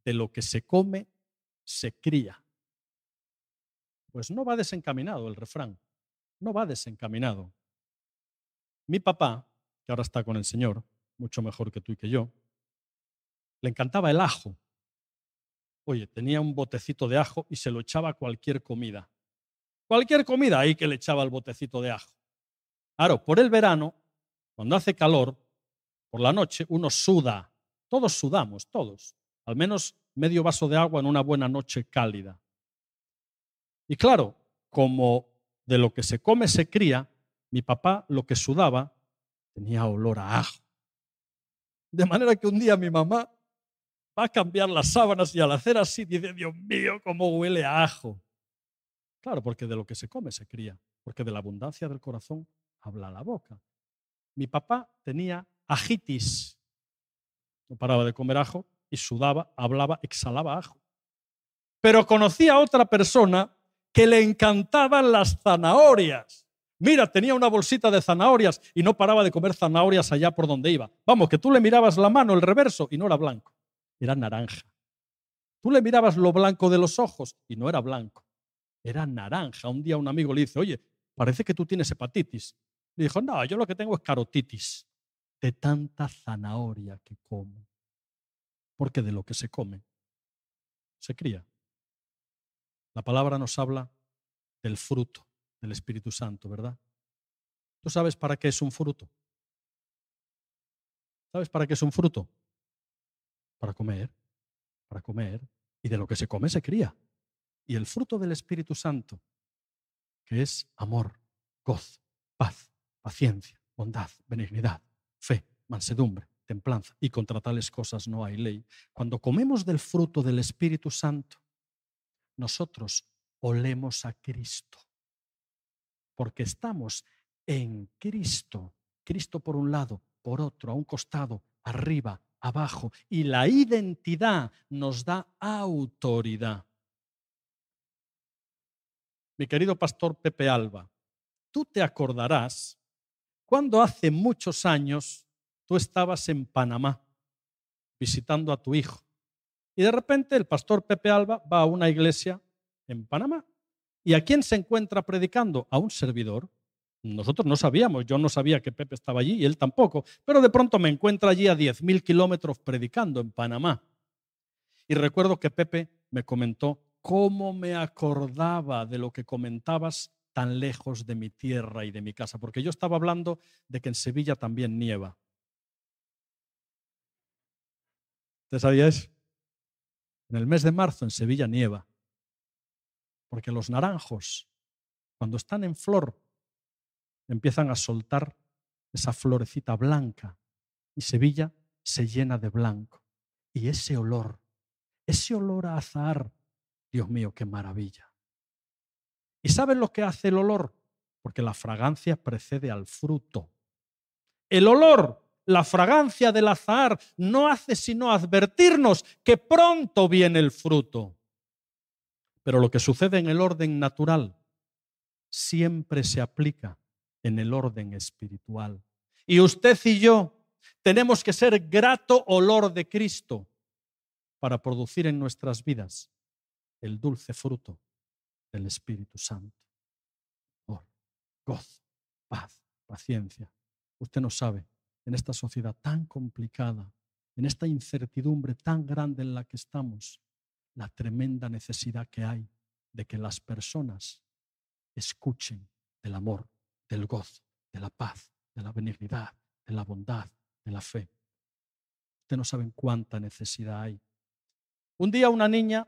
de lo que se come, se cría. Pues no va desencaminado el refrán, no va desencaminado. Mi papá, que ahora está con el Señor, mucho mejor que tú y que yo, le encantaba el ajo. Oye, tenía un botecito de ajo y se lo echaba a cualquier comida. Cualquier comida ahí que le echaba el botecito de ajo. Claro, por el verano, cuando hace calor, por la noche uno suda. Todos sudamos, todos. Al menos medio vaso de agua en una buena noche cálida. Y claro, como de lo que se come se cría, mi papá lo que sudaba tenía olor a ajo. De manera que un día mi mamá va a cambiar las sábanas y al hacer así dice, Dios mío, cómo huele a ajo. Claro, porque de lo que se come se cría, porque de la abundancia del corazón habla la boca. Mi papá tenía ajitis, no paraba de comer ajo y sudaba, hablaba, exhalaba ajo. Pero conocía a otra persona que le encantaban las zanahorias. Mira, tenía una bolsita de zanahorias y no paraba de comer zanahorias allá por donde iba. Vamos, que tú le mirabas la mano, el reverso, y no era blanco, era naranja. Tú le mirabas lo blanco de los ojos y no era blanco, era naranja. Un día un amigo le dice, oye, parece que tú tienes hepatitis. Le dijo, no, yo lo que tengo es carotitis de tanta zanahoria que como. Porque de lo que se come, se cría. La palabra nos habla del fruto del Espíritu Santo, ¿verdad? ¿Tú sabes para qué es un fruto? ¿Sabes para qué es un fruto? Para comer, para comer. Y de lo que se come se cría. Y el fruto del Espíritu Santo, que es amor, gozo, paz, paciencia, bondad, benignidad, fe, mansedumbre, templanza. Y contra tales cosas no hay ley. Cuando comemos del fruto del Espíritu Santo, nosotros olemos a Cristo. Porque estamos en Cristo. Cristo por un lado, por otro, a un costado, arriba, abajo. Y la identidad nos da autoridad. Mi querido pastor Pepe Alba, tú te acordarás cuando hace muchos años tú estabas en Panamá visitando a tu hijo. Y de repente el pastor Pepe Alba va a una iglesia en Panamá. ¿Y a quién se encuentra predicando? A un servidor. Nosotros no sabíamos, yo no sabía que Pepe estaba allí y él tampoco, pero de pronto me encuentra allí a 10.000 kilómetros predicando en Panamá. Y recuerdo que Pepe me comentó cómo me acordaba de lo que comentabas tan lejos de mi tierra y de mi casa, porque yo estaba hablando de que en Sevilla también nieva. ¿Usted sabía eso? En el mes de marzo en Sevilla nieva, porque los naranjos, cuando están en flor, empiezan a soltar esa florecita blanca y Sevilla se llena de blanco. Y ese olor, ese olor a azahar, Dios mío, qué maravilla. ¿Y saben lo que hace el olor? Porque la fragancia precede al fruto. El olor la fragancia del azahar no hace sino advertirnos que pronto viene el fruto. Pero lo que sucede en el orden natural siempre se aplica en el orden espiritual. Y usted y yo tenemos que ser grato olor de Cristo para producir en nuestras vidas el dulce fruto del Espíritu Santo. Amor, gozo, paz, paciencia. Usted no sabe en esta sociedad tan complicada, en esta incertidumbre tan grande en la que estamos, la tremenda necesidad que hay de que las personas escuchen del amor, del gozo, de la paz, de la benignidad, de la bondad, de la fe. Ustedes no saben cuánta necesidad hay. Un día una niña,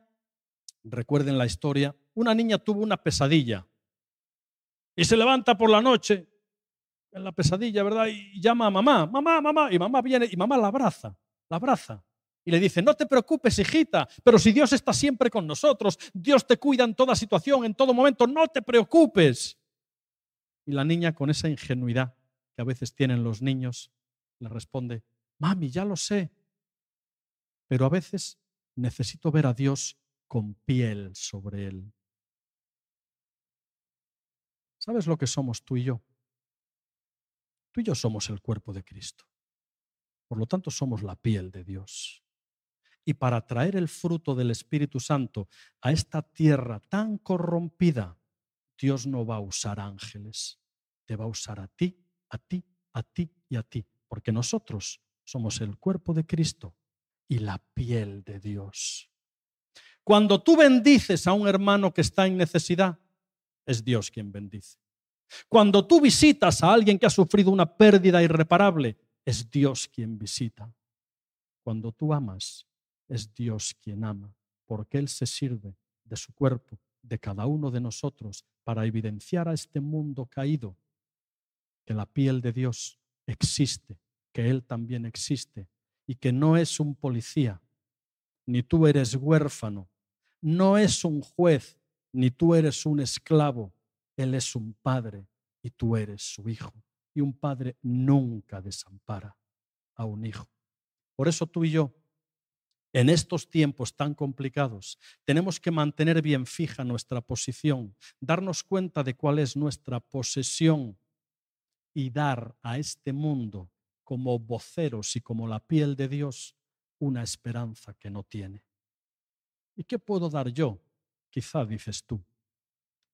recuerden la historia, una niña tuvo una pesadilla y se levanta por la noche en la pesadilla, ¿verdad? Y llama a mamá, mamá, mamá, y mamá viene y mamá la abraza, la abraza. Y le dice, no te preocupes, hijita, pero si Dios está siempre con nosotros, Dios te cuida en toda situación, en todo momento, no te preocupes. Y la niña con esa ingenuidad que a veces tienen los niños, le responde, mami, ya lo sé, pero a veces necesito ver a Dios con piel sobre él. ¿Sabes lo que somos tú y yo? Tú y yo somos el cuerpo de Cristo. Por lo tanto, somos la piel de Dios. Y para traer el fruto del Espíritu Santo a esta tierra tan corrompida, Dios no va a usar ángeles. Te va a usar a ti, a ti, a ti y a ti. Porque nosotros somos el cuerpo de Cristo y la piel de Dios. Cuando tú bendices a un hermano que está en necesidad, es Dios quien bendice. Cuando tú visitas a alguien que ha sufrido una pérdida irreparable, es Dios quien visita. Cuando tú amas, es Dios quien ama, porque Él se sirve de su cuerpo, de cada uno de nosotros, para evidenciar a este mundo caído que la piel de Dios existe, que Él también existe y que no es un policía, ni tú eres huérfano, no es un juez, ni tú eres un esclavo, él es un padre y tú eres su hijo. Y un padre nunca desampara a un hijo. Por eso tú y yo, en estos tiempos tan complicados, tenemos que mantener bien fija nuestra posición, darnos cuenta de cuál es nuestra posesión y dar a este mundo como voceros y como la piel de Dios una esperanza que no tiene. ¿Y qué puedo dar yo? Quizá dices tú.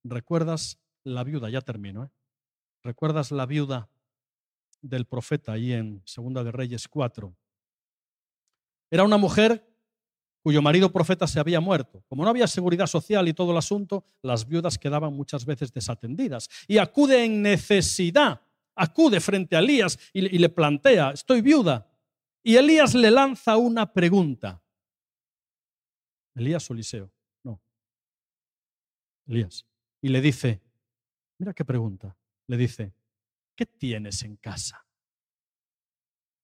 ¿Recuerdas la viuda, ya termino, ¿eh? ¿Recuerdas la viuda del profeta ahí en Segunda de Reyes 4? Era una mujer cuyo marido profeta se había muerto. Como no había seguridad social y todo el asunto, las viudas quedaban muchas veces desatendidas. Y acude en necesidad, acude frente a Elías y, le plantea, estoy viuda. Y Elías le lanza una pregunta. Elías o Eliseo, no. Elías. Y le dice, mira qué pregunta, le dice, ¿qué tienes en casa?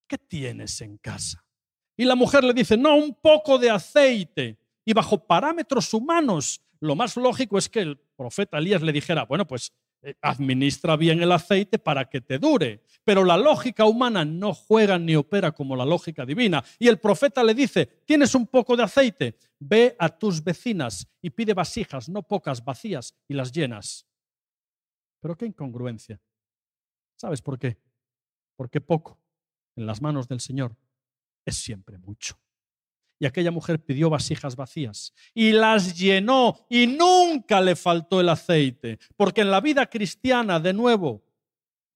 ¿Qué tienes en casa? Y la mujer le dice, no, un poco de aceite. Y bajo parámetros humanos, lo más lógico es que el profeta Elías le dijera, bueno, pues eh, administra bien el aceite para que te dure. Pero la lógica humana no juega ni opera como la lógica divina. Y el profeta le dice, tienes un poco de aceite, ve a tus vecinas y pide vasijas, no pocas, vacías, y las llenas. Pero qué incongruencia. ¿Sabes por qué? Porque poco en las manos del Señor es siempre mucho. Y aquella mujer pidió vasijas vacías y las llenó y nunca le faltó el aceite. Porque en la vida cristiana, de nuevo,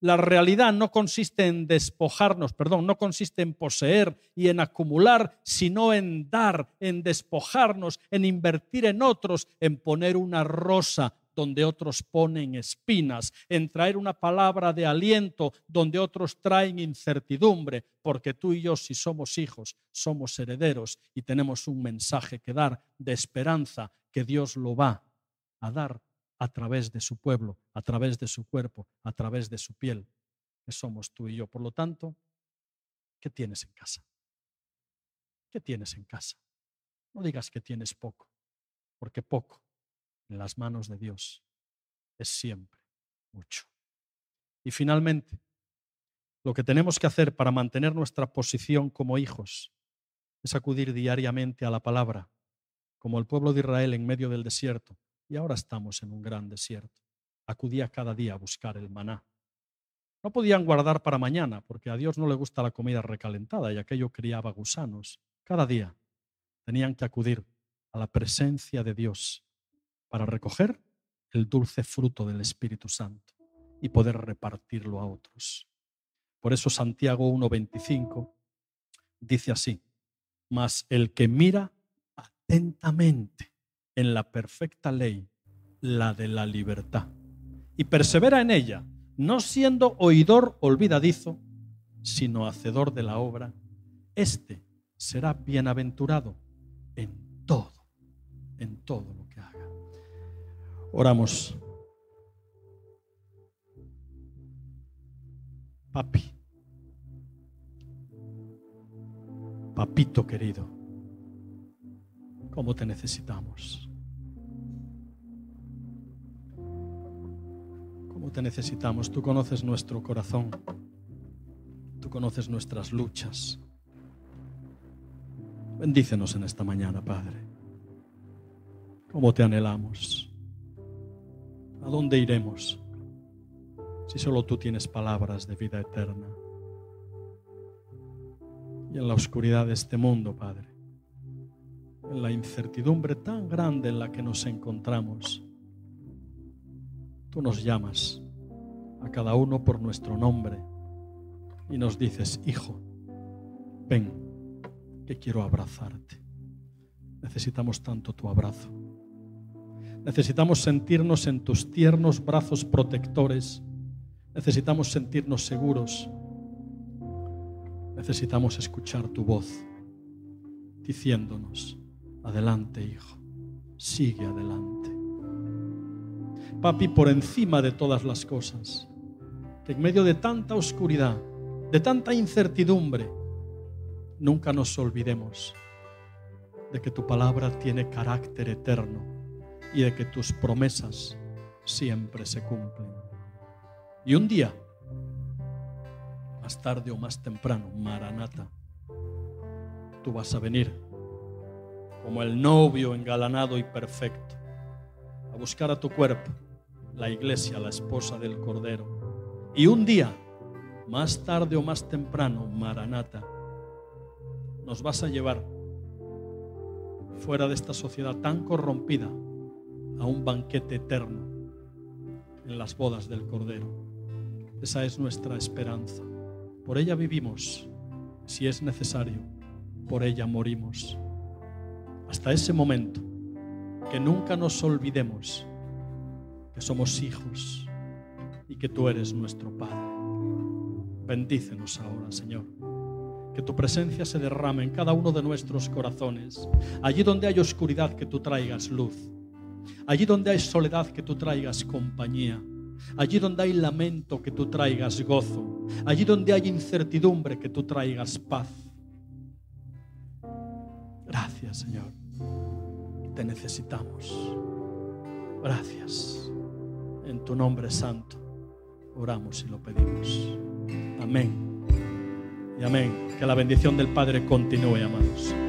la realidad no consiste en despojarnos, perdón, no consiste en poseer y en acumular, sino en dar, en despojarnos, en invertir en otros, en poner una rosa donde otros ponen espinas, en traer una palabra de aliento donde otros traen incertidumbre, porque tú y yo, si somos hijos, somos herederos y tenemos un mensaje que dar de esperanza que Dios lo va a dar a través de su pueblo, a través de su cuerpo, a través de su piel, que somos tú y yo. Por lo tanto, ¿qué tienes en casa? ¿Qué tienes en casa? No digas que tienes poco, porque poco en las manos de Dios es siempre mucho. Y finalmente, lo que tenemos que hacer para mantener nuestra posición como hijos es acudir diariamente a la palabra, como el pueblo de Israel en medio del desierto. Y ahora estamos en un gran desierto. Acudía cada día a buscar el maná. No podían guardar para mañana, porque a Dios no le gusta la comida recalentada y aquello criaba gusanos. Cada día tenían que acudir a la presencia de Dios para recoger el dulce fruto del Espíritu Santo y poder repartirlo a otros. Por eso Santiago 1.25 dice así, mas el que mira atentamente en la perfecta ley, la de la libertad, y persevera en ella, no siendo oidor olvidadizo, sino hacedor de la obra, éste será bienaventurado en todo, en todo lo que haga. Oramos. Papi, papito querido, ¿cómo te necesitamos? ¿Cómo te necesitamos? Tú conoces nuestro corazón, tú conoces nuestras luchas. Bendícenos en esta mañana, Padre. ¿Cómo te anhelamos? ¿A dónde iremos si solo tú tienes palabras de vida eterna? Y en la oscuridad de este mundo, Padre, en la incertidumbre tan grande en la que nos encontramos, tú nos llamas a cada uno por nuestro nombre y nos dices, hijo, ven, que quiero abrazarte. Necesitamos tanto tu abrazo. Necesitamos sentirnos en tus tiernos brazos protectores. Necesitamos sentirnos seguros. Necesitamos escuchar tu voz diciéndonos, adelante hijo, sigue adelante. Papi, por encima de todas las cosas, que en medio de tanta oscuridad, de tanta incertidumbre, nunca nos olvidemos de que tu palabra tiene carácter eterno y de que tus promesas siempre se cumplen. Y un día, más tarde o más temprano, Maranata, tú vas a venir como el novio engalanado y perfecto a buscar a tu cuerpo, la iglesia, la esposa del Cordero. Y un día, más tarde o más temprano, Maranata, nos vas a llevar fuera de esta sociedad tan corrompida a un banquete eterno en las bodas del Cordero. Esa es nuestra esperanza. Por ella vivimos, si es necesario, por ella morimos. Hasta ese momento, que nunca nos olvidemos que somos hijos y que tú eres nuestro Padre. Bendícenos ahora, Señor. Que tu presencia se derrame en cada uno de nuestros corazones. Allí donde hay oscuridad, que tú traigas luz. Allí donde hay soledad, que tú traigas compañía. Allí donde hay lamento, que tú traigas gozo. Allí donde hay incertidumbre, que tú traigas paz. Gracias, Señor. Te necesitamos. Gracias. En tu nombre santo oramos y lo pedimos. Amén. Y amén. Que la bendición del Padre continúe, amados.